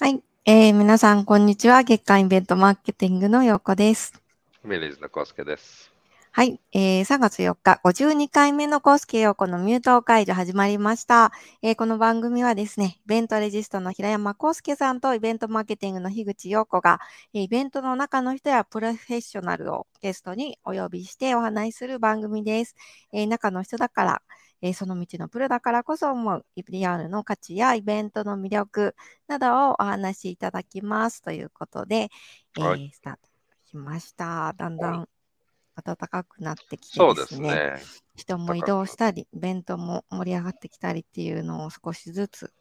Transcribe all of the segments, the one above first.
はい。えー、皆さん、こんにちは。月間イベントマーケティングのようこです。ミリーズのコウスケです。はい。えー、3月4日、52回目のコースケヨーコのミュート解除始まりました。えー、この番組はですね、イベントレジストの平山コウスケさんとイベントマーケティングの樋口陽子が、えーイベントの中の人やプロフェッショナルをゲストにお呼びしてお話しする番組です。えー中の人だから、えーその道のプロだからこそ思う PR の価値やイベントの魅力などをお話しいただきますということで、えーはいスタートしました。だんだん暖かくなってきてそうでですすね。ね、人も移動したり、イベントも盛り上がってきたりっていうのを少しずつ、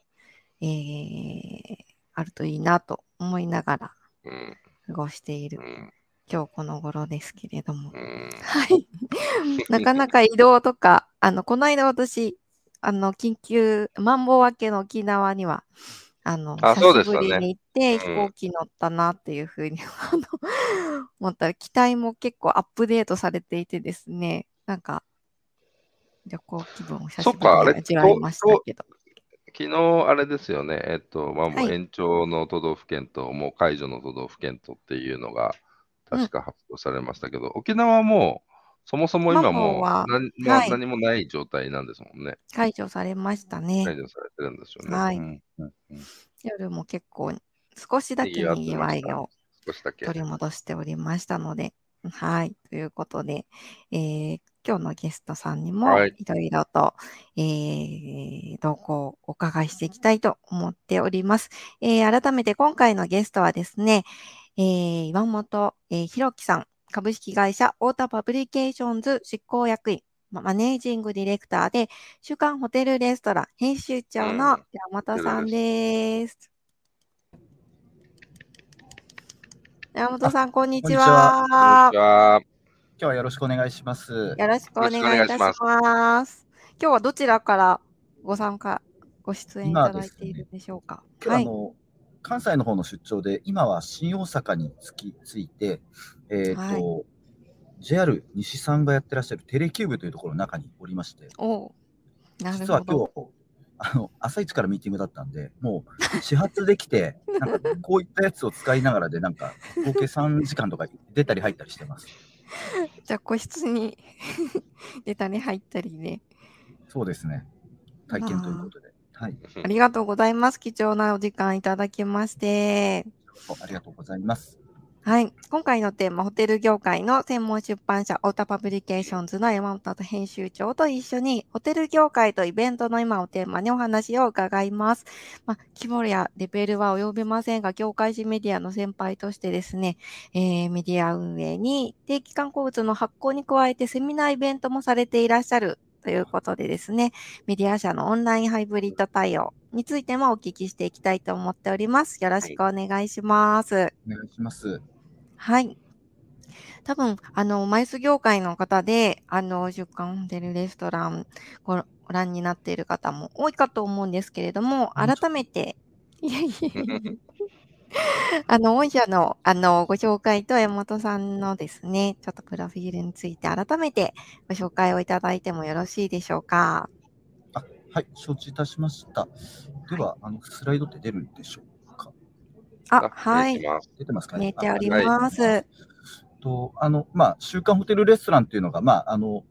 えーあるといいなと思いながらうん。過ごしているうん。今日この頃ですけれども。うん。はい。なかなか移動とか、あの、この間私、あの、緊急、マンボウ明けの沖縄には、あの、あ久しぶりに行って、うん飛行機乗ったなっていうふうに、あの、思ったら、機体も結構アップデートされていてですね、なんか、旅行気分を久しぶりそっかあれに味わいましたけど。昨日、あれですよね。えっと、まあ、もうはい延長の都道府県と、もう解除の都道府県とっていうのが、確か発表されましたけど、沖縄はもう、そもそも今もはう何,、なはい何もない状態なんですもんね。解除されましたね。解除されてるんですよね。はいうんうんうん夜も結構、少しだけにぎわいを。取り戻しておりましたので、はい。ということで、えー今日のゲストさんにもはいいろいろと、えー動向をお伺いしていきたいと思っております。えー改めて今回のゲストはですね、えー岩本、えー大輝さん、株式会社オータパブリケーションズ執行役員、ま managing director で、週刊ホテルレストラン編集長のうん岩本さんです。岩本さん、こんにちは。こんにちは。今日はよろしくお願いします。よろしくお願いいたします。今日はどちらからご参加、ご出演いただいているんでしょうか。はい。関西の方の出張で、今は新大阪につきついて、えっ、と、はい JR 西さんがやってらっしゃるテレキューブというところの中におりまして、おうなる実は。今日、あの朝一からミーティングだったんで、もう始発できて、なんかこういったやつを使いながらで、なんか合計3時間とか出たり入ったりしてます。じゃあ、個室に 出たり入ったりね。そうですね。体験ということで。はい。ありがとうございます。貴重なお時間いただきまして。ありがとうございます。はい。今回のテーマ、ホテル業界の専門出版社、オータパブリケーションズの岩本編集長と一緒に、ホテル業界とイベントの今をテーマにお話を伺います。まあ、規模やレベルは及びませんが、業界人メディアの先輩としてですね、えーメディア運営に定期刊行物の発行に加えてセミナーイベントもされていらっしゃるということでですね、メディア社のオンラインハイブリッド対応についてもお聞きしていきたいと思っております。よろしくお願いします。お願いします。はい。多分、あの、マイス業界の方で、あの、週刊ホテルレストランごご覧になっている方も多いかと思うんですけれども、改めて、いやいや あの、御社の、あの、ご紹介と山本さんのですね、ちょっとプロフィールについて改めてご紹介をいただいてもよろしいでしょうか？はい、承知いたしました。では、あのスライドって出るんでしょうか？あ、はい。出てます出てますかね？出ております。と、あの、まあ、週刊ホテルレストランっていうのが、まあ、あの、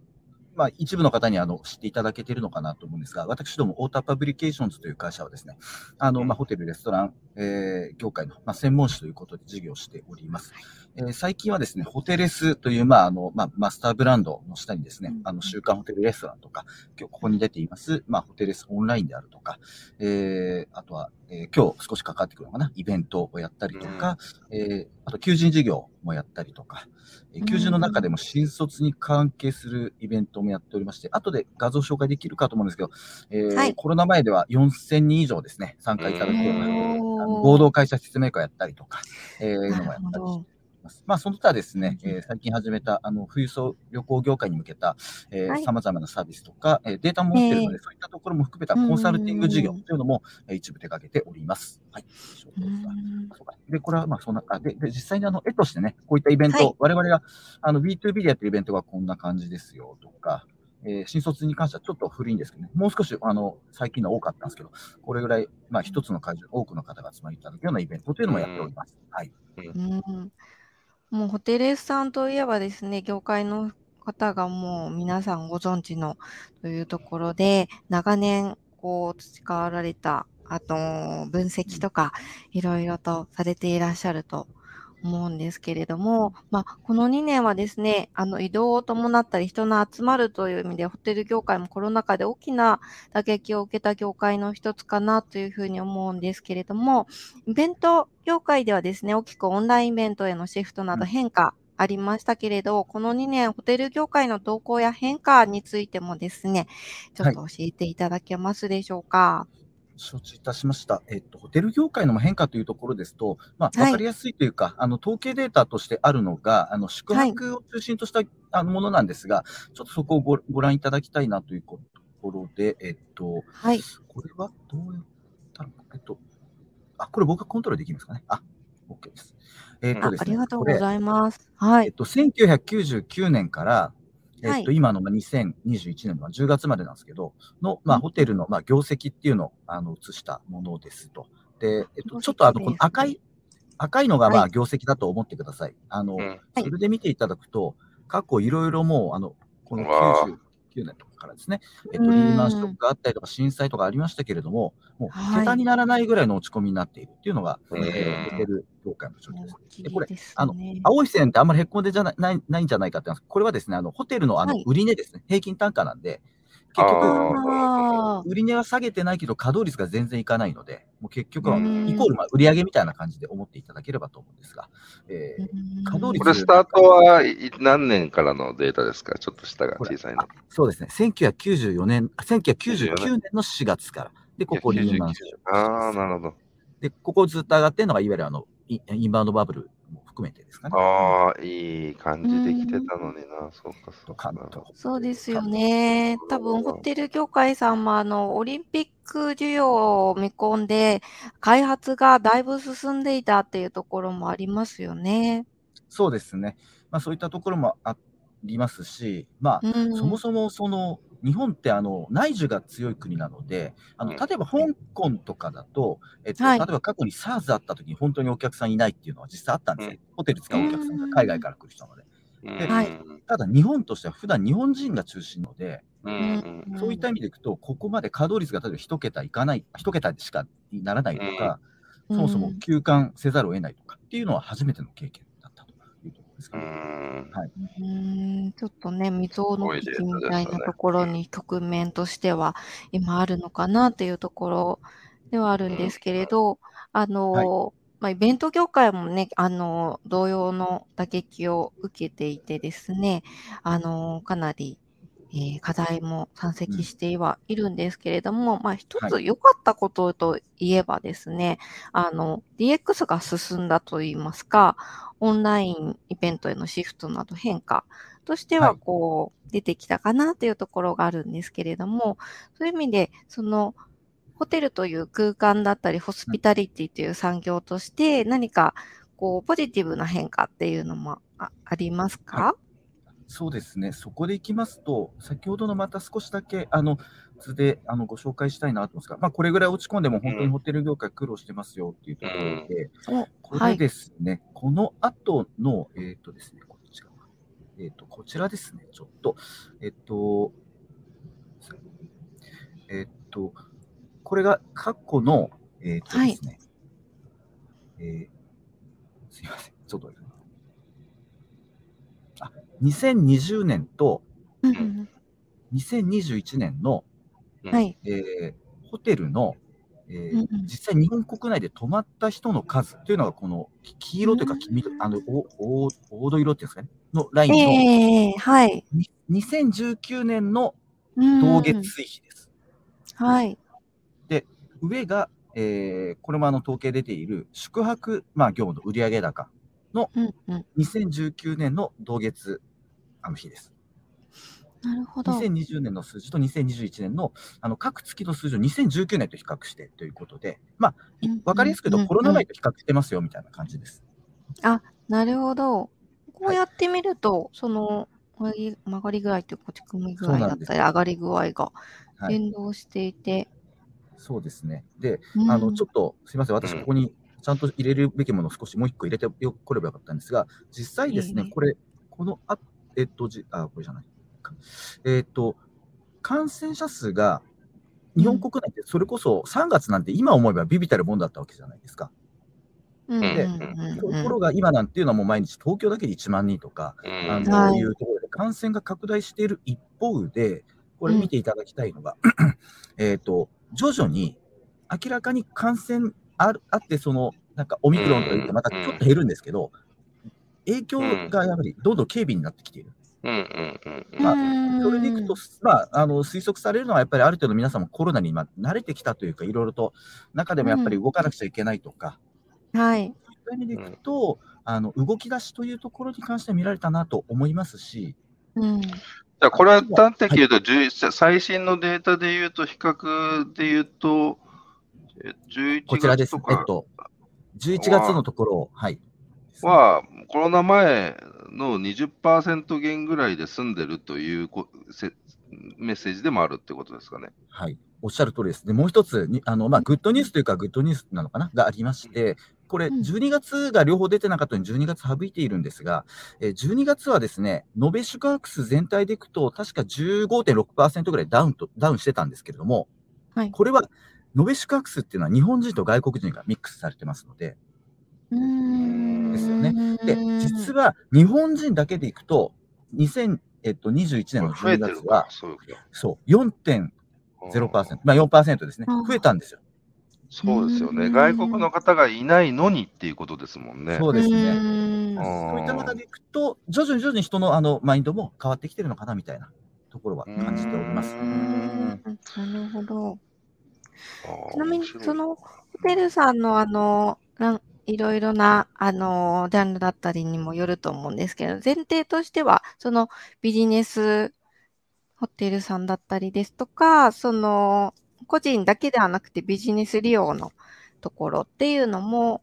まあ、一部の方にあの知っていただけているのかなと思うんですが、私ども、オータパブリケーションズという会社はですね、あの、まあ、ホテル、レストラン、えー業界の、まあ、専門誌ということで事業をしております。えー最近はですね、ホテレスという、まあ、あの、まあ、マスターブランドの下にですねうん、あの、週刊ホテルレストランとか、今日ここに出ています、まあ、ホテレスオンラインであるとか、えーあとは、えー今日少し関わってくるのかな、イベントをやったりとか、えーあと、求人事業もやったりとか、えー求人の中でも新卒に関係するイベントもやっておりまして、後で画像紹介できるかと思うんですけど、えーはい。コロナ前では4000人以上ですね、参加いただくような、合同会社説明会やったりとか、えーいうのもやったりして。ど。ます。まあ、その他ですね、うんえー最近始めた、あの、富裕層旅行業界に向けた、えはいー、様々なサービスとか、えーデータも持っているので、えそういったところも含めたコンサルティング事業というのも、えー一部手掛けております。はい。で、これはまあそんな、あで、で、実際にあの、絵としてね、こういったイベント、はい我々が、あの、B2B でやってるイベントがこんな感じですよとか、えー新卒に関してはちょっと古いんですけどね、もう少しあの最近のは多かったんですけど、これぐらい、まあ、一つの会場に多くの方が集まりいただくようなイベントというのもやっております。はい。うん、もうホテルエスさんといえばですね、業界の方がもう皆さんご存知のというところで、長年こう培わられた、あと分析とかいろいろとされていらっしゃると思うんですけれども、まあ、この2年はですね、あの移動を伴ったり人の集まるという意味でホテル業界もコロナ禍で大きな打撃を受けた業界の一つかなというふうに思うんですけれども、イベント業界ではですね、大きくオンラインイベントへのシフトなど変化ありましたけれど、この2年ホテル業界の動向や変化についてもですね、ちょっと教えていただけますでしょうか？承知いたしました。えっと、ホテル業界の変化というところですと、まあ、はいわかりやすいというか、あの、統計データとしてあるのが、あの、宿泊を中心とした、あのものなんですが、ちょっとそこをごご覧いただきたいなというところで、えっと、はい。これはどうやったのか、えっと、あ、これ僕がコントロールできますかね。あ、OK です。えっあとですね、ありがとうございます。はい。えっと、1999年から、えっと、はい。今のまあ2021年の10月までなんですけど、の、まあ、うん。ホテルのまあ業績っていうのをあの映したものですと。で、えっと、ちょっとあの、この赤い、赤いのがまはい。あ業績だと思ってください。あの、それで見ていただくと、過去いろいろもう、あの、このうわ99年とかからですね、えっと、うんリーマンショックがあったりとか、震災とかありましたけれども、もうはい。桁にならないぐらいの落ち込みになっているっていうのが、うん。えーホテル業界の状況です。でこれあのね。青い線ってあんまりへっこんでじゃないないないんじゃないかってこれはですね、あのホテルのあのはい。売値ですね、平均単価なんで、結あ局、あ売値は下げてないけど、稼働率が全然いかないので、もう結局はうん。イコールまあ売上みたいな感じで思っていただければと思うんですが、えーー稼働率これ、スタートはい何年からのデータですかちょっと下が小さいの。あ。そうですね、1994年、あ1999年の4月から、で、ここリーマンショックああ、なるほど。で、ここずっと上がってるのが、いわゆるあのイインバウンドバブルも含めてですかね。ああ、いい感じできてたのにな。そうか、そうか。そうですよね。多分、ホテル業界さんも、あの、オリンピック需要を見込んで、開発がだいぶ進んでいたっていうところもありますよね。そうですね。まあそういったところもありますし、まあ、うん。そもそもその日本ってあの内需が強い国なので、あのうん。例えば香港とかだと、えっとはい。例えば過去に SARS あった時に本当にお客さんいないっていうのは実際あったんですね。ホテル使うお客さんが海外から来る人なので。うん。はいただ日本としては普段日本人が中心なので、そういった意味でいくと、ここまで稼働率が例えば1桁いかない、1桁でしかならないとか、そもそも休館せざるを得ないとかっていうのは初めての経験ですかうね。んうん、ちょっとね、未曾有の危機みたいなところに局面としては今あるのかなというところではあるんですけれど、あの、まあ、イベント業界もね、あの、同様の打撃を受けていてですね、あの、かなり、えー課題も山積してはいるんですけれども、まあ、一はつ良かったことといえばですね、あの、DX が進んだといいますか、オンラインイベントへのシフトなど変化としては、はい。こう、出てきたかなというところがあるんですけれども、そういう意味で、その、ホテルという空間だったり、ホスピタリティという産業として、何か、こう、ポジティブな変化っていうのもあありますか、そうですね、そこでいきますと、先ほどのまた少しだけ、あの、図であのご紹介したいなと思うんですが、まあ、これぐらい落ち込んでも本当にホテル業界苦労してますよっていうところで、おこれはい。ですね、この後の、えっ、とですね、こっち側。えっ、と、こちらですね、ちょっと、えっ、と、えっ、と、これが過去の、えっ、とですね、えーすいません、ちょっと2020年とうんうん2021年の、うんはい。えーホテルの、えー実際日本国内で泊まった人の数というのがこのき黄色というか黄緑あのおお黄土色っていうんですかねのラインの、ええはい。に2019年のうん同月推比です。はい。上が、えーこれもあの統計出ている宿泊、まあ、業務の売上高うんうん。2019年の同月あの日です。なるほど。2020年の数字と2021年のあの各月の数字を2019年と比較してということで、まあ、いうんわかりやすく言うと、うんコロナ前と比較してますよみたいな感じです。なるほど。こうやってみると、その、曲がり曲がり具合というか落ち込み具合だったり、上がり具合がはい、連動していて、そうですね。で、うんあの、ちょっと、すみません、私、うんここにちゃんと入れるべきものを少しもう一個入れてよこればよかったんですが、実際ですね、これ、この、あ、えっと、じあ、これじゃない。かえっと、感染者数が、日本国内ってそれこそ3月なんて今思えばビビたるもんだったわけじゃないですか。うんでうんうんとうんころが今なんていうのはもう毎日東京だけで1万人とか、うんあの、はいいうところで感染が拡大している一方で、これ見ていただきたいのが、えっと、徐々に明らかに感染あるあって、その、なんかオミクロンとか言ってまたちょっと減るんですけど、影響がやはりどんどん軽微になってきている。うんうんうんうんまあうんそれでいくと、まあ、あの推測されるのは、やっぱりある程度皆さんもコロナに今慣れてきたというか、いろいろと中でもやっぱり動かなくちゃいけないとか、はい。そういう意味でいくと、あの動き出しというところに関しては見られたなと思いますし、うん。じゃあ、これは端的に言うと、11最新のデータで言うと、比較で言うと、え11こちらです。えっと、11月のところを、はい。は、コロナ前の20%減ぐらいで済んでるというこせメッセージでもあるってことですかね。はい。おっしゃる通りです。で、もう一つに、あの、まあ、グッドニュースというか、グッドニュースなのかながありまして、これ、うん12月が両方出てなかったのに12月省いているんですが、えー12月はですね、延べ宿泊数全体でいくと、確か15.6%ぐらいダウンと、ダウンしてたんですけれども、はいこれは、延べ宿泊数っていうのは日本人と外国人がミックスされてますので、うんですよねで、実は日本人だけでいくと、2021年の12増えてるか月は、、そういうことそう、4.0%、うんまあ4%ですねうん。増えたんですよ。そうですよね。うん外国の方がいないのにっていうことですもんね。そうですね。そういった中でいくと、徐々に徐々に人のあのマインドも変わってきてるのかなみたいなところは感じております。なるほど。ちなみにそのホテルさんのあの、なんいろいろな、あの、ジャンルだったりにもよると思うんですけど、前提としては、そのビジネスホテルさんだったりですとか、その、個人だけではなくてビジネス利用のところっていうのも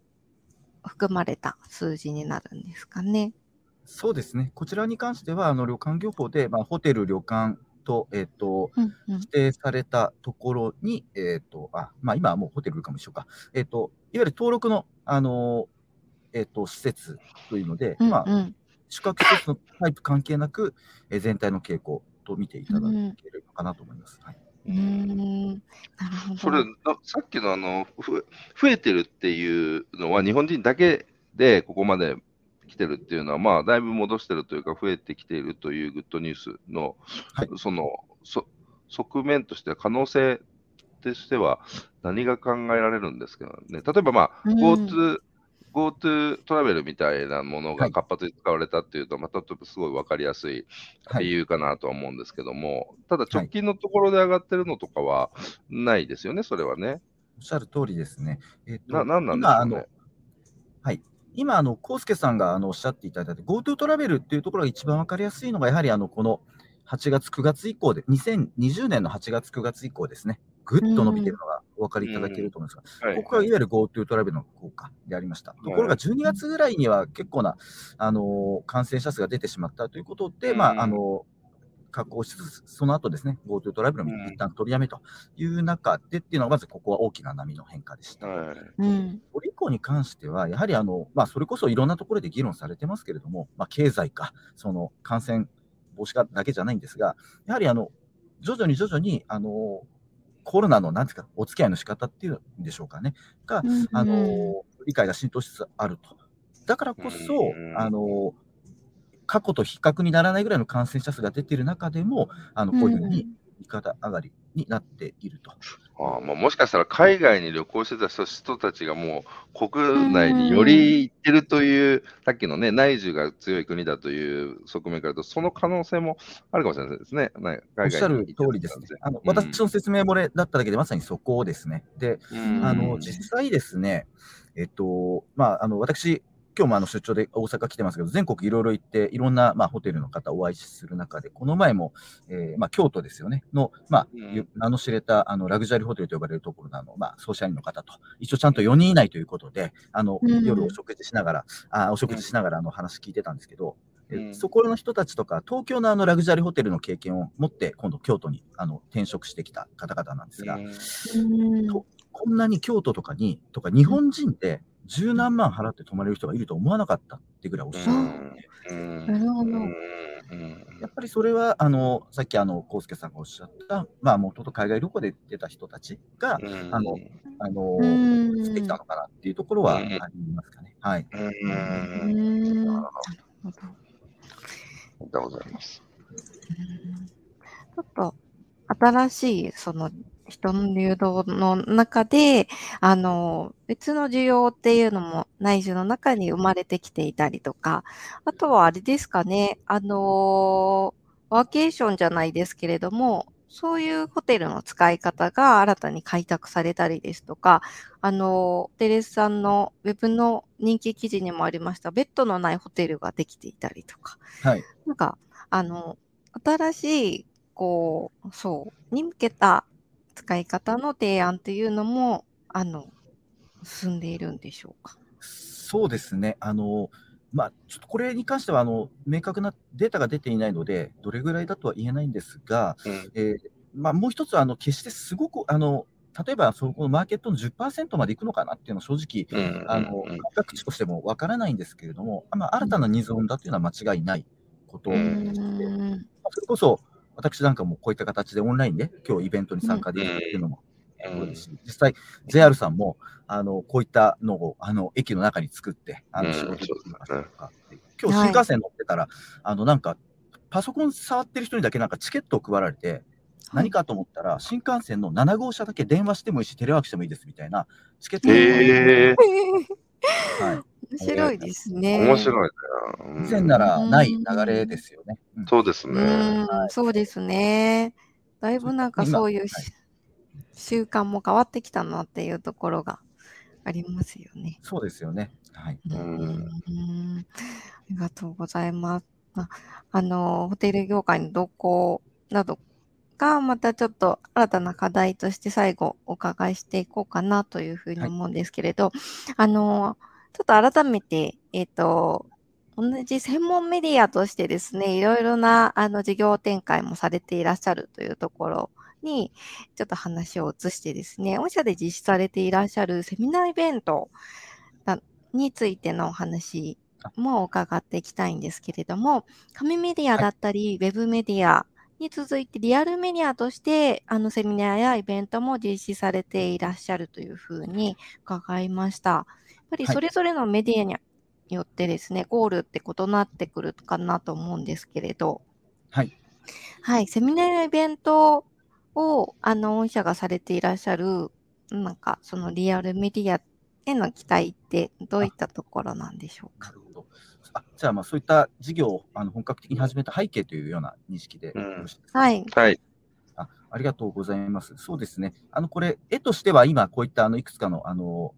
含まれた数字になるんですかね。そうですね。こちらに関しては、あの旅館業法で、まあ、ホテル、旅館と、えっ、と、うんうん指定されたところに、えっ、と、あ、まあ今はもうホテルかもしようか。えっ、と、いわゆる登録の、あの、えっ、と、施設というので、うんうんまあ、宿泊施設のタイプ関係なく、えー全体の傾向と見ていただければかなと思います。はい、うーんなるほど。それなさっきのあのふ増えてるっていうのは、日本人だけでここまで来てるっていうのは、まあ、だいぶ戻してるというか、増えてきているというグッドニュースの、はいそのそ側面としては、可能性としては、何が考えられるんですけどね、例えば、まあ、うん GoTo、GoTo トラベルみたいなものはいが活発に使われたっていうと、まあ、例えばすごい分かりやすいはい理由かなとは思うんですけども、ただ直近のところで上がってるのとかはないですよね、それはね。おっしゃる通りですね。えっ、と、な、なんなんでし今、あのょうね。、はい。今、あの、コウスケさんがあのおっしゃっていただいた GoTo トラベルっていうところが一番わかりやすいのが、やはりあの、この8月、9月以降で、2020年の8月、9月以降ですね。ぐっと伸びてるのがお分かりいただけると思うんですが、はいここがいわゆる GoTo トラベルの効果でありました。ところが12月ぐらいには結構な、あのー感染者数が出てしまったということで、うんまあ、あの確保しつつ、その後ですね、GoTo トラベルも一旦取りやめという中でっていうのが、まずここは大きな波の変化でした。はいうん。これ以降に関しては、やはりあの、まあ、それこそいろんなところで議論されてますけれども、まあ、経済か、その感染防止かだけじゃないんですが、やはりあの徐々に徐々にあのコロナのなんていうか、お付き合いの仕方っていうんでしょうかね、が、あの理解が浸透しつつあると。だからこそうん、あの過去と比較にならないぐらいの感染者数が出ている中でも、あのこういうふうに右肩上がりになっていると。ああまあ、もしかしたら海外に旅行してた人人たちがもう国内により行ってるという、さっきのね、内需が強い国だという側面からと、その可能性もあるかもしれないですね。ねおっしゃる通りですね。あの私の説明漏れだっただけで、まさにそこですね。で、うんあの実際ですね、えっと、まあ、あの私、今日もあの出張で大阪来てますけど、全国いろいろ行って、いろんな、まあ、ホテルの方お会いする中で、この前も、えーまあ、京都ですよね、の、まあ、うん。名の知れたあのラグジュアリーホテルと呼ばれるところのあの、まあ、ソーシャルの方と、一応ちゃんと4人以内ということで、あのうん。夜お食事しながら、あお食事しながらあの話聞いてたんですけど、そこの人たちとか、東京のあのラグジュアリーホテルの経験を持って、今度京都にあの転職してきた方々なんですが、こんなに京都とかに、とか日本人で十何万払って泊まれる人がいると思わなかったってぐらいおっしゃる。うん。なるほど。うん。やっぱりそれは、あの、さっきあの、康介さんがおっしゃった、まあ、もともと海外旅行で出た人たちが、うん。あのあの、うん。してきたのかなっていうところはあうんりますかね。はい。ううん。ん。なるほど。ありがとうございます。ちょっと新しいその人の流動の中で、あの、別の需要っていうのも内需の中に生まれてきていたりとか、あとはあれですかね、あの、ワーケーションじゃないですけれども、そういうホテルの使い方が新たに開拓されたりですとか、あの、テレスさんのウェブの人気記事にもありました、ベッドのないホテルができていたりとか、はい。なんか、あの、新しい、こう、そう、に向けた使い方の提案っていうのも、あの、進んでいるんでしょうか？そうですね。あの、まあ、ちょっとこれに関しては、あの、明確なデータが出ていないので、どれぐらいだとは言えないんですが、うんえーまあ、もう一つ、あの、決してすごく、あの、例えば、そこのマーケットの10%までいくのかなっていうのは正直、うんあの、感覚値としてもわからないんですけれども、まあ、新たなニーズを生んだというのは間違いないことうで、ん。まあそれこそ、私なんかもこういった形でオンラインで今日イベントに参加できるっていうのもそうですし、実際、JR さんも、あの、こういったのを、あの、駅の中に作って、あの、うん仕事できそうまですねとか、今日新幹線乗ってたら、あの、なんか、パソコン触ってる人にだけなんかチケットを配られて、何かと思ったら、新幹線の7号車だけ電話してもいいし、テレワークしてもいいですみたいなチケットを配られてはい。面白いですね。面白いな。以前ならない流れですよね。うんそうですうね。ん、そうですね。だいぶなんかそういうしはい習慣も変わってきたなっていうところがありますよね。そうですよね。はい。うんありがとうございます。ああの、ホテル業界の動向などが、またちょっと新たな課題として最後お伺いしていこうかなというふうにはい思うんですけれど、あの、ちょっと改めて、えっ、と、同じ専門メディアとしてですね、いろいろなあの事業展開もされていらっしゃるというところに、ちょっと話を移してですね、御社で実施されていらっしゃるセミナーイベントなについてのお話も伺っていきたいんですけれども、紙メディアだったり、ウェブメディアに続いてリアルメディアとして、あのセミナーやイベントも実施されていらっしゃるというふうに伺いました。やっぱりはいそれぞれのメディアによってですね、ゴールって異なってくるかなと思うんですけれど、はい。はい、セミナーやイベントを、あの、御社がされていらっしゃる、なんか、そのリアルメディアへの期待ってどういったところなんでしょうか？なるほど。あじゃあ、まあ、そういった事業をあの本格的に始めた背景というような認識でようんろしいですか、はい。はい。あありがとうございます。そうですね。あの、これ、絵としては今、こういったあのいくつかのあの、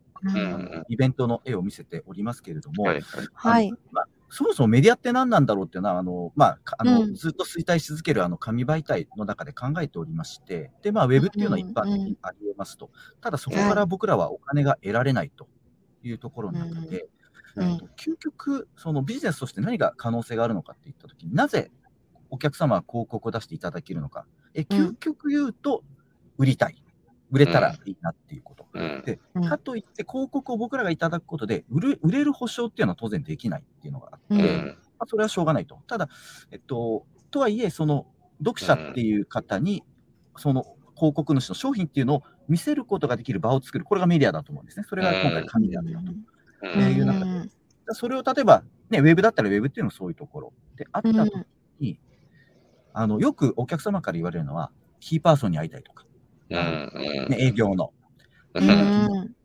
イベントの絵を見せておりますけれども、はい。はい。まあ、そもそもメディアって何なんだろうっていうのは、あのまあかあのうん。ずっと衰退し続けるあの紙媒体の中で考えておりまして、でまあ、ウェブっていうのは一般的にありえますと、ただそこから僕らはお金が得られないというところの中で、うん。えっと究極、そのビジネスとして何が可能性があるのかっていったときになぜお客様は広告を出していただけるのか、え究極言うと、売りたい、売れたらいいなっていうこと。うん。でうん。かといって、広告を僕らがいただくことで売る、売れる保証っていうのは当然できないっていうのがあって、うん。うんまあ、それはしょうがないと。ただ、えっと、とはいえ、その読者っていう方に、その広告主の商品っていうのを見せることができる場を作る、これがメディアだと思うんですね。それが今回紙であるよと。うん。えいう中でそれを例えば、ね、ウェブだったらウェブっていうのはそういうところ。であったうん。ときに、あのよくお客様から言われるのは、キーパーソンに会いたいとか、ね、営業の。ううん。ん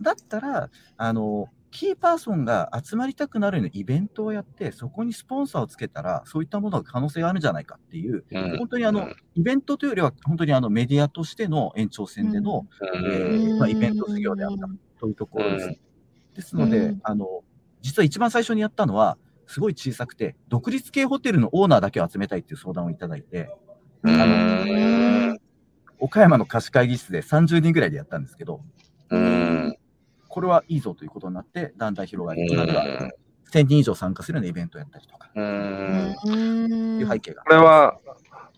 だったら、あの、キーパーソンが集まりたくなるようなイベントをやって、そこにスポンサーをつけたら、そういったものが可能性があるんじゃないかっていう、うん。本当にあの、イベントというよりは、本当にあのメディアとしての延長線での、うん。えーまあ、イベント事業であったというところです。ねですので、うん。あの、実は一番最初にやったのは、すごい小さくて、独立系ホテルのオーナーだけを集めたいっていう相談をいただいて、うん岡山の貸し会議室で30人ぐらいでやったんですけど、うん。これはいいぞということになって、だんだん広がり、今では1000人以上参加するようなイベントをやったりとか、うーん。うんいう背景が。これは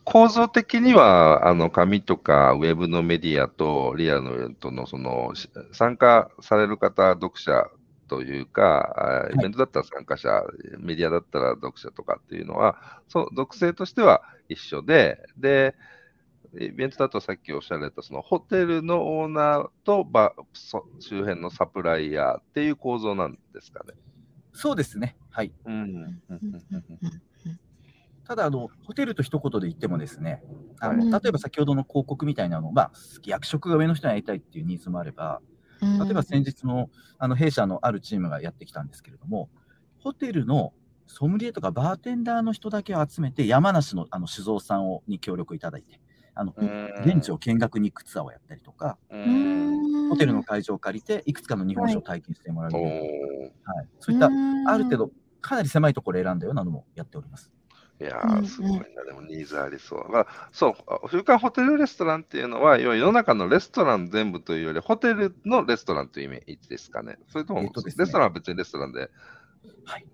構造的には、あの、紙とかウェブのメディアとリアルのイベントの、その、し参加される方、読者というか、あイベントだったら参加者、メディアだったら読者とかっていうのは、そう、属性としては一緒で、で、イベントだとさっきおっしゃられた、そのホテルのオーナーとばそ周辺のサプライヤーっていう構造なんですかね。そうですね。はい。うん。うんうんうんただあの、ホテルと一言で言ってもですね、あはいの例えば先ほどの広告みたいなの、まあ、役職が上の人に会いたいっていうニーズもあれば、うん例えば先日のあの弊社のあるチームがやってきたんですけれども、ホテルのソムリエとかバーテンダーの人だけを集めて、山梨のあの酒造さんをに協力いただいて、あのうん。現地を見学に行くツアーをやったりとか、ホテルの会場を借りて、いくつかの日本酒を体験してもらうおイベンー。ト、はい、そういったうん。ある程度、かなり狭いところを選んだようなのもやっております。いやー、すごいな、でもニーズありそう。まあ、そう、週刊ホテルレストランっていうのは、要は世の中のレストラン全部というより、ホテルのレストランというイメージですかね。それとも、えっとですね。レストランは別にレストランで。はい、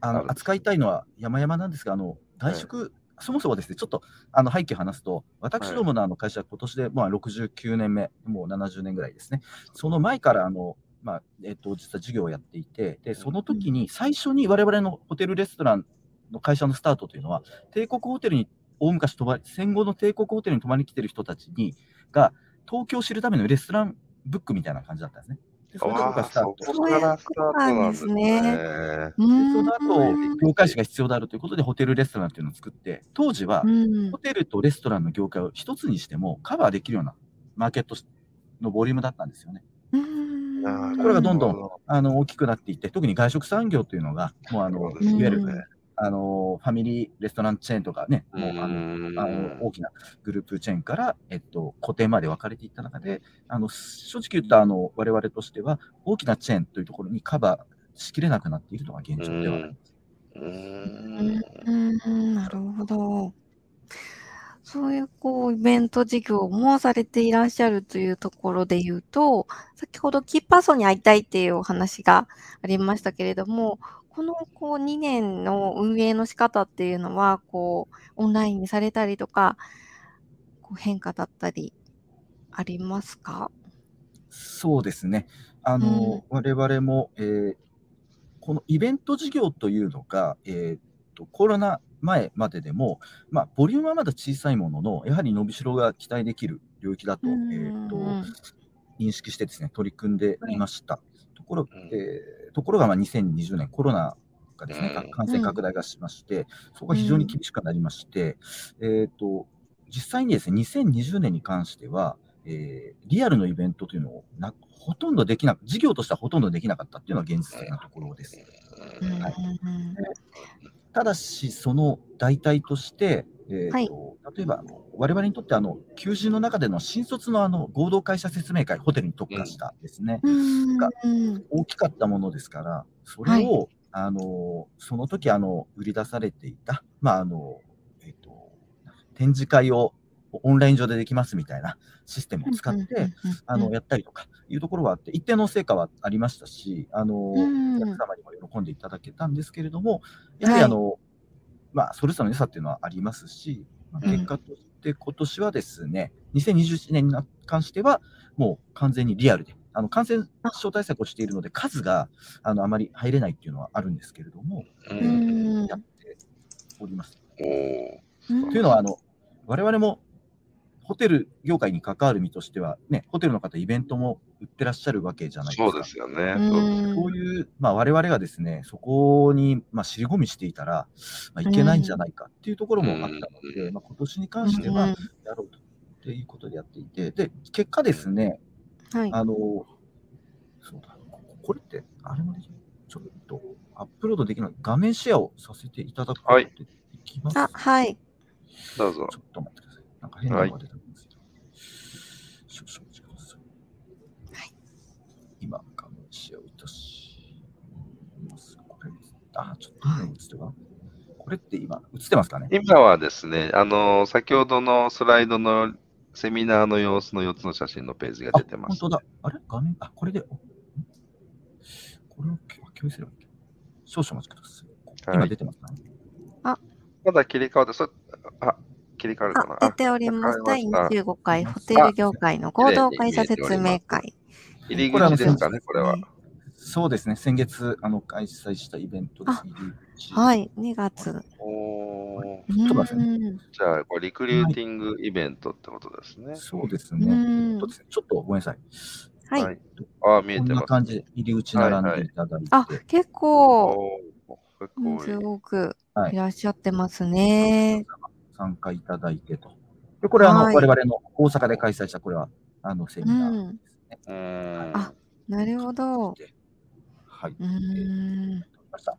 あの扱いたいのは山々なんですが、あの外食、そもそもですね、ちょっとあの背景を話すと、私どものあの会社、今年でまあ69年目、もう70年ぐらいですね、その前からあの、まあえっと実は事業をやっていて、でその時に最初に我々のホテルレストランの会社のスタートというのは、帝国ホテルに大昔泊まり、戦後の帝国ホテルに泊まりに来てる人たちにが、東京を知るためのレストランブックみたいな感じだったんですね。でそのところああ、がスタートそこからスタートなんですね。でその後、業界誌が必要であるということで、ホテルレストランというのを作って、当時は、うん。ホテルとレストランの業界を一つにしてもカバーできるようなマーケットのボリュームだったんですよね。これがどんどんあの大きくなっていって、特に外食産業というのが、もうあのいわゆるうんあのファミリーレストランチェーンとかね、もうあの大きなグループチェーンから、えっと、固定まで分かれていった中で、あの正直言ったあの我々としては、大きなチェーンというところにカバーしきれなくなっているのが現状ではあります。うーん。うん。なるほど。そういうこうイベント事業もされていらっしゃるというところで言うと、先ほどキーパーソンに会いたいっていうお話がありましたけれども、このこう2年の運営の仕方っていうのは、こうオンラインにされたりとか、こう変化だったりありますか？そうですね。あの、我々も、えーこのイベント事業というのが、えーとコロナ前まででも、まあ、ボリュームはまだ小さいものの、やはり伸びしろが期待できる領域だと,、えーと認識してですね、取り組んでいました。ところうん。えーところがまあ2020年、コロナがですね、うん。感染拡大がしまして、そこが非常に厳しくなりまして、えーと実際にですね、2020年に関しては、えーリアルのイベントというのをなほとんどできなく、事業としてはほとんどできなかったっていうのが現実的なところです。うん。はい。うんただし、その代替として、えーと例えば、あの我々にとってあの、求人の中での新卒のあの合同会社説明会、ホテルに特化したですね、うん。がうん大きかったものですから、それを、あのその時あの売り出されていた、まああのえっと展示会をオンライン上でできますみたいなシステムを使って、あのやったりとかいうところはあって、一定の成果はありましたし、あのうん。お客様にも喜んでいただけたんですけれども、やはりあの、まあ、それぞれの良さっていうのはありますし、まあうん。結果として今年はですね、2021年に関しては、もう完全にリアルで、あの感染症対策をしているので、数があのあまり入れないっていうのはあるんですけれども、ううん。んやっております。というのは、あの我々もホテル業界に関わる身としては、ね、ホテルの方、イベントも売ってらっしゃるわけじゃないですか。そうですよね。うんそういう、まあ、我々がですね、そこに、まあ、尻込みしていたら、まあ、いけないんじゃないかっていうところもあったので、うんまあ、今年に関してはやろうと。っていうことでやっていて、で、結果ですね、はい。あの、そうだ、ここれって、あれもでちょっと、アップロードできない、画面シェアをさせていただくことはいできますあ、はい。どうぞち。ょっと待ってください。なんか変なのが出てきますけど。少々お待ちください。はい今、画面シェアをいたします。これ、あ、ちょっと今映っては。これって今、映ってますかね？今はですね、あの、先ほどのスライドのセミナーの様子の4つの写真のページが出てます。あ本当だ。あれ？画面、あ、これで、これを共有すればいい少々お待ちください。はい。今出てますかね？まだ切り替わって、そあ、切り替わるかなあ、出ております。第わかりました25回ホテル業界の合同会社説明会。入り口ですかね、これは。そうですね。先月、あの、開催したイベントです。あ入り口はい、2月。おじゃあ、これリクルーティングイベントってことですね。うそうですね。んそうですねちょっとごめんなさい。はい。はいあ、見えこんてます。な感じで入り口並んでいただいて。あ、結構、おー結構人数多くはいいらっしゃってますね。参加いただいてと。で、これはあの、はい我々の大阪で開催した、これは、あの、セうミナー。ん。うーんあなるほど。はい。うーん。ました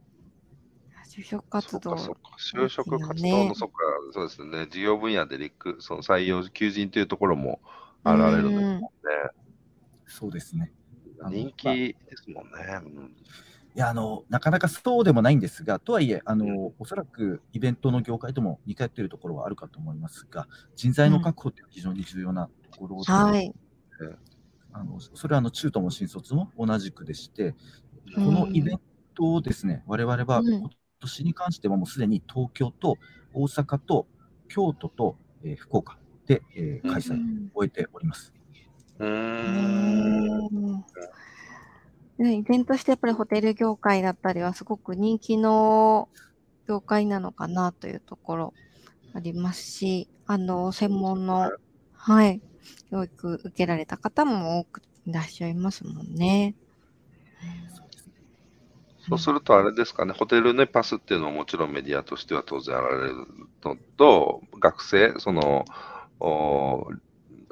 就職活動そうか、。そうか。就職活動の、そっか、そうですね。事業分野でリク、その採用、求人というところもあられるんですもんね。そうですね。人気ですもんね。うんいや、あの、なかなかそうでもないんですが、とはいえ、あの、おそらくイベントの業界とも似通っているところはあるかと思いますが、人材の確保って非常に重要なところで、はい。あのそれはあの中途も新卒も同じくでして、うん。このイベントをですね、我々はうん。今年に関してはもうすでに東京と大阪と京都と、えー福岡で、えー開催うんを終えております。うんんねイベントしてやっぱりホテル業界だったりはすごく人気の業界なのかなというところありますし、あの、専門の、はい、教育受けられた方も多くいらっしゃいますもんね。そうでするとあれですかね、ホテルね、パスっていうのはもちろんメディアとしては当然あられるのと、学生、その、お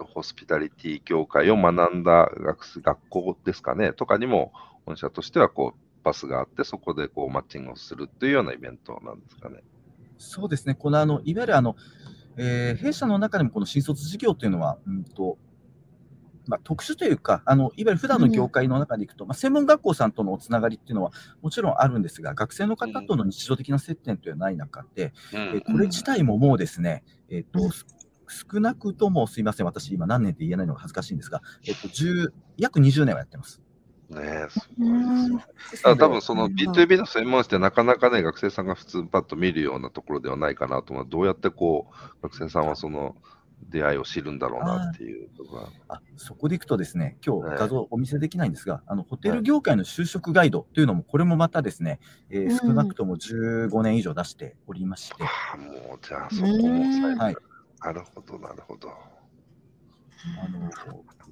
ホスピタリティ業界を学んだ学生学校ですかね、とかにも、本社としてはこう、パスがあって、そこでこうマッチングをするっていうようなイベントなんですかね。そうですね、このあのいわゆるあの、えー弊社の中でもこの新卒事業というのは、うんとまあ、特殊というか、あのいわゆる普段の業界の中でいくと、まあ、専門学校さんとのおつながりっていうのはもちろんあるんですが、学生の方との日常的な接点というのはない中で、うん。えーこれ自体ももうですね、えーとうんす少なくともすいません、私、今何年って言えないのが恥ずかしいんですが、えっと 10約20年はやってます。ねえ、すうごいです多分そのうん B2B の専門誌ってなかなかね、学生さんが普通パッと見るようなところではないかなと思う。どうやってこう、学生さんはその出会いを知るんだろうなっていうところが。あそこでいくとですね、今はい日画像お見せできないんですが、あのホテル業界の就職ガイドというのも、これもまたですね、えーうん少なくとも15年以上出しておりまして、ああ、もうじゃあそこもさはいなるほど、なるほど。あの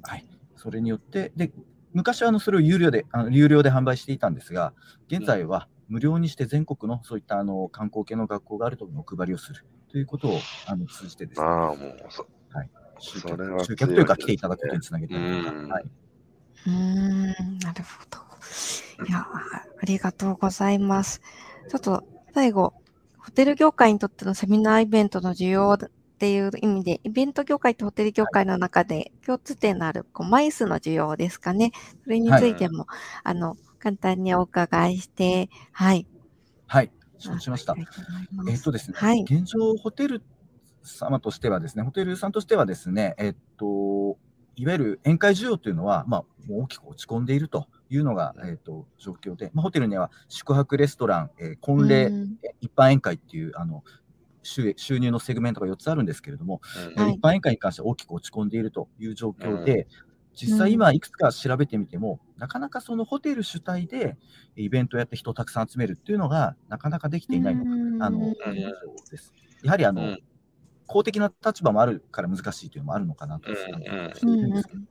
はい、それによって、で昔はあのそれを有料であの有料で販売していたんですが、現在は無料にして全国のそういったあの観光系の学校があるところにお配りをする。ということをあの通じてですね、ああ、もうそ、集それは客集客というか来ていただくことにつなげているとか、うんはい、うーん、なるほど。いや、ありがとうございます。ちょっと最後、ホテル業界にとってのセミナーイベントの需要っていう意味で、イベント業界とホテル業界の中で共通点のあるこう枚数の需要ですかね。それについても、あの、簡単にお伺いして、はい。はい、承知しました。えっとですね、はい。現状、ホテル様としてはですね、ホテルさんとしてはですね、えっと、いわゆる宴会需要というのは、まあ、大きく落ち込んでいるというのが、えっと、状況で、まあ、ホテルには宿泊レストラン、えー婚礼、うんえ一般宴会っていう、あの、収収入のセグメントが4つあるんですけれども、一般宴会に関しては大きく落ち込んでいるという状況で、実際今いくつか調べてみても、なかなかそのホテル主体でイベントをやって人をたくさん集めるっていうのがなかなかできていないのがあの、うん。現状です。やはりあの、うん。公的な立場もあるから難しいというのもあるのかなとうんしてうんいるんですけども、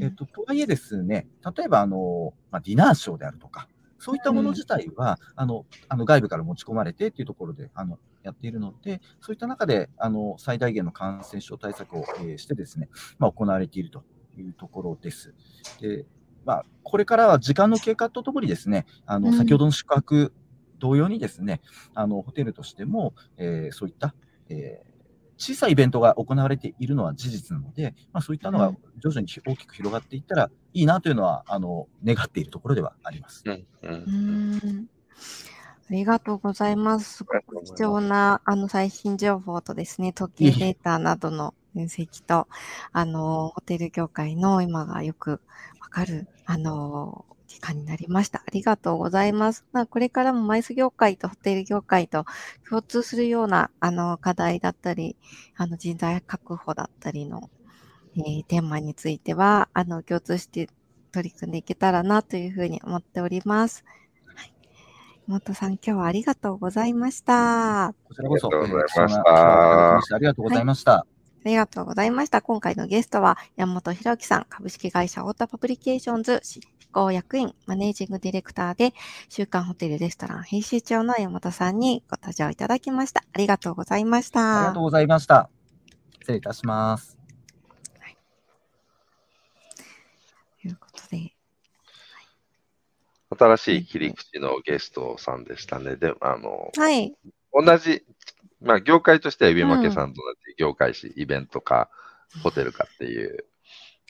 えっと、とはいえですね、例えばあの、まあ、ディナーショーであるとか、そういったもの自体は、あのあの外部から持ち込まれてっていうところであのやっているので、そういった中であの最大限の感染症対策を、えーしてですね、まあ、行われているというところです。でまあ、これからは時間の経過とともにですね、あうんの先ほどの宿泊同様にですね、あのホテルとしても、えーそういった、えー小さいイベントが行われているのは事実なので、まあ、そういったのが徐々に大きく広がっていったらいいなというのは、あの願っているところではあります。うんううんりがとうございます。すごく貴重なあの最新情報とですね、統計データなどの分析と、あの、ホテル業界の今がよくわかる、あの、実かになりました。ありがとうございます。まあ、これからもマイス業界とホテル業界と共通するようなあの課題だったり、あの人材確保だったりの、えーテーマについては、あの共通して取り組んでいけたらなというふうに思っております。はい、岩本さん、今日はありがとうございました。あこちらこそ、ありがとうございましたありがとうございました。りがとうございました。今回のゲストは岩本大輝さん、株式会社オータパブリケーションズ執行役員、 managing director で、週刊ホテルレストラン編集長の岩本さんにご登場いただきました。ありがとうございましたありがとう。ございました。失礼いたします。ということで、新しい切り口のゲストさんでしたね。で、あの、はい。同じ、まあ、業界としては、指負けさんと同じ業界誌、イベントか、ホテルかっていう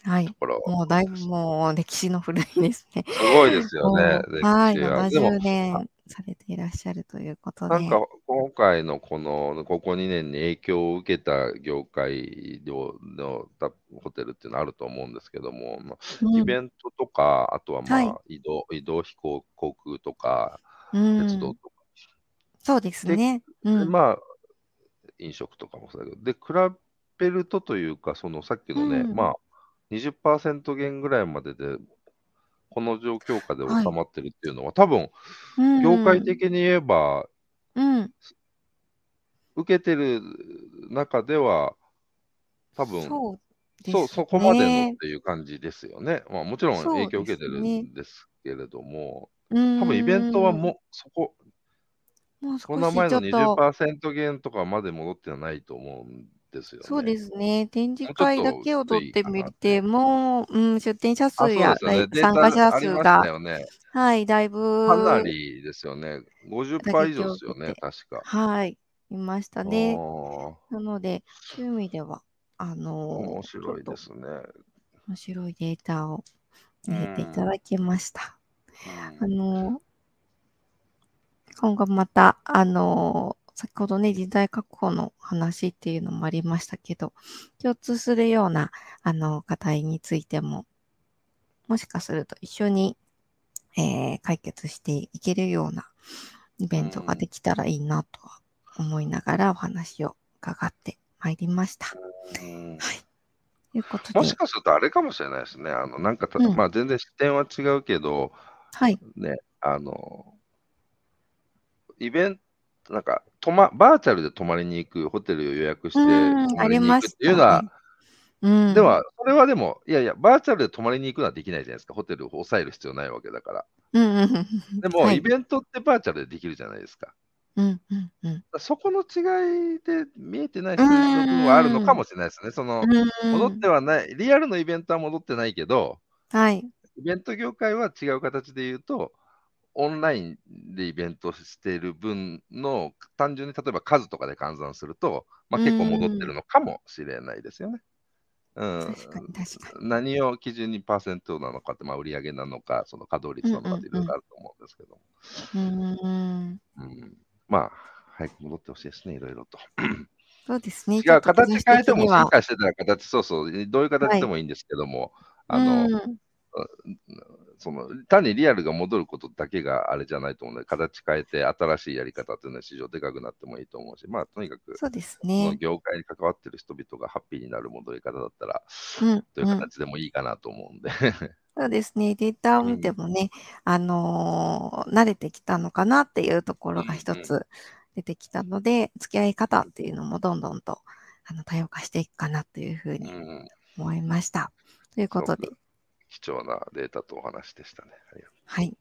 はい。もうだいぶもう歴史の古いですね。すごいですよね。はい。歴史はでも70年されていらっしゃるということで。なんか今回のこのここ2年に影響を受けた業界のホテルっていうのあると思うんですけども、まあうんイベントとか、あとはまあ、はい移動移動飛行航空とか、うん鉄道とか、そうですね。うん。まあ、飲食とかもそうだけど、で、比べるとというか、そのさっきのね、うんまあ、20%減ぐらいまでで、この状況下で収まってるっていうのは、多分、うん。業界的に言えば、うん。受けてる中では、多分そうですそこまでのねっていう感じですよね。まあ、もちろん影響を受けてるんですけれども、うん。多分イベントはもう、そこ、もう少この前のしちょっと、20%減とかまで戻ってはないと思うんですよね。そうですね。展示会だけを取ってみても、うん、出店者数やね。参タ加者数が、よね。はい、だいぶ、かなりですよね。50%以上ですよね、確か。はい、いましたね。あなので、そういう意味では、あーのー面白いですね。と面白いデータを入れていただきました。あうんのー今後また、あのー先ほどね、人材確保の話っていうのもありましたけど、共通するような、あの、課題についても、もしかすると一緒に、えー解決していけるようなイベントができたらいいなとは思いながらお話を伺ってまいりました。うんということでも、しかするとあれかもしれないですね。あの、なんかた、うんまあ全然視点は違うけど、はい。ね、あの、イベント、なんか、泊ま、バーチャルで泊まりに行くホテルを予約してうん泊まりに行くっていうのは、うん。では、それはでも、いやいや、バーチャルで泊まりに行くのはできないじゃないですか。ホテルを抑える必要ないわけだから。うんうんうん。でも、はいイベントってバーチャルでできるじゃないですか。うんうんうん。そこの違いで見えてない部分はあるのかもしれないですね。その、うん戻ってはない、リアルのイベントは戻ってないけど、はい。イベント業界は違う形で言うと、オンラインでイベントしている分の単純に例えば数とかで換算すると、まあ、結構戻ってるのかもしれないですよね。うん、確かに確か何を基準にパーセントなのかって、まあ、売上なのか、その稼働率なのかっていろいろあると思うんですけど、に。うん。うんまあ、早く戻ってほしいですね、いろいろと。そうですね。違う、形変えても、は進化してたら形、そうそう、どういう形でもいいんですけども、あの、うんその単にリアルが戻ることだけがあれじゃないと思うので、形変えて新しいやり方っていうのは市場でかくなってもいいと思うし、まあ、とにかく、そうですね。業界に関わってる人々がハッピーになる戻り方だったら、うん。といううん形でもいいかなと思うんで。そうですね。データを見てもね、あのー慣れてきたのかなっていうところが一つ出てきたので、付き合い方っていうのもどんどんとあの多様化していくかなというふううにん、思いました。ということで、貴重なデータとお話でしたね。はい。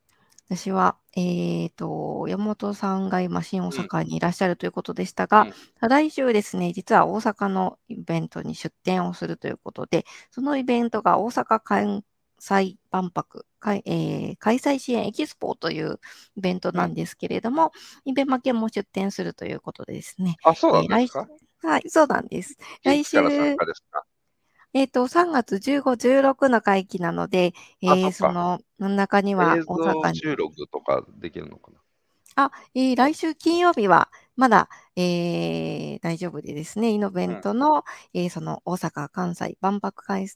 私は、えっ、と、山本さんが今、新大阪にいらっしゃるということでしたが、うん来週ですね、実は大阪のイベントに出展をするということで、そのイベントが大阪関西万博、かいえー開催支援エキスポというイベントなんですけれども、イベマケも出展するということでですね。うあ、そうなんですか、はい、そうなんです。来週えっ、と、3月15、16の会期なので、えーあその真ん中には映大阪に。像収録とかできるのかな？あ、えー来週金曜日はまだ、えー大丈夫でですね、イノベントの、えーその大阪・関西万博開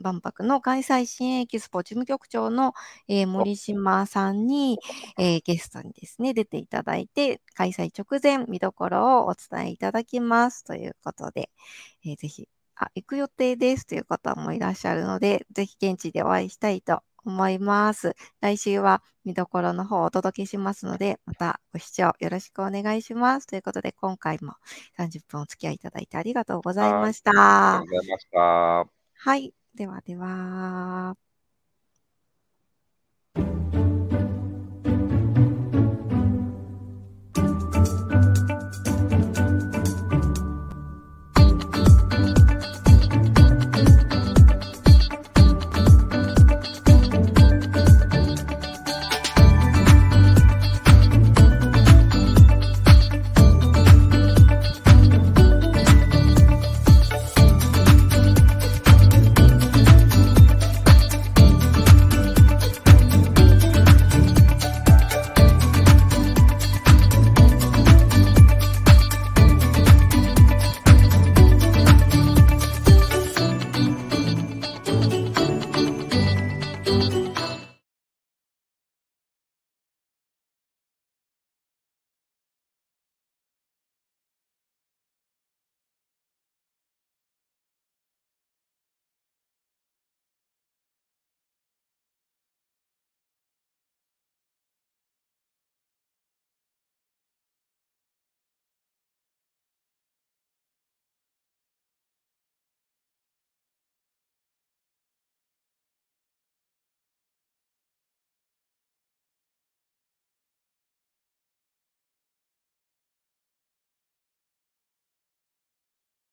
万博の開催支援エキスポ事務局長の、えー、森島さんに、えー、ゲストにですね、出ていただいて、開催直前見どころをお伝えいただきますということで、えー、ぜひ、あ、行く予定ですという方もいらっしゃるので、ぜひ現地でお会いしたいと思います。来週は見どころの方をお届けしますので、またご視聴よろしくお願いします。ということで、今回も30分お付き合いいただいてありがとうございました。ありがとうございました。はい。ではでは。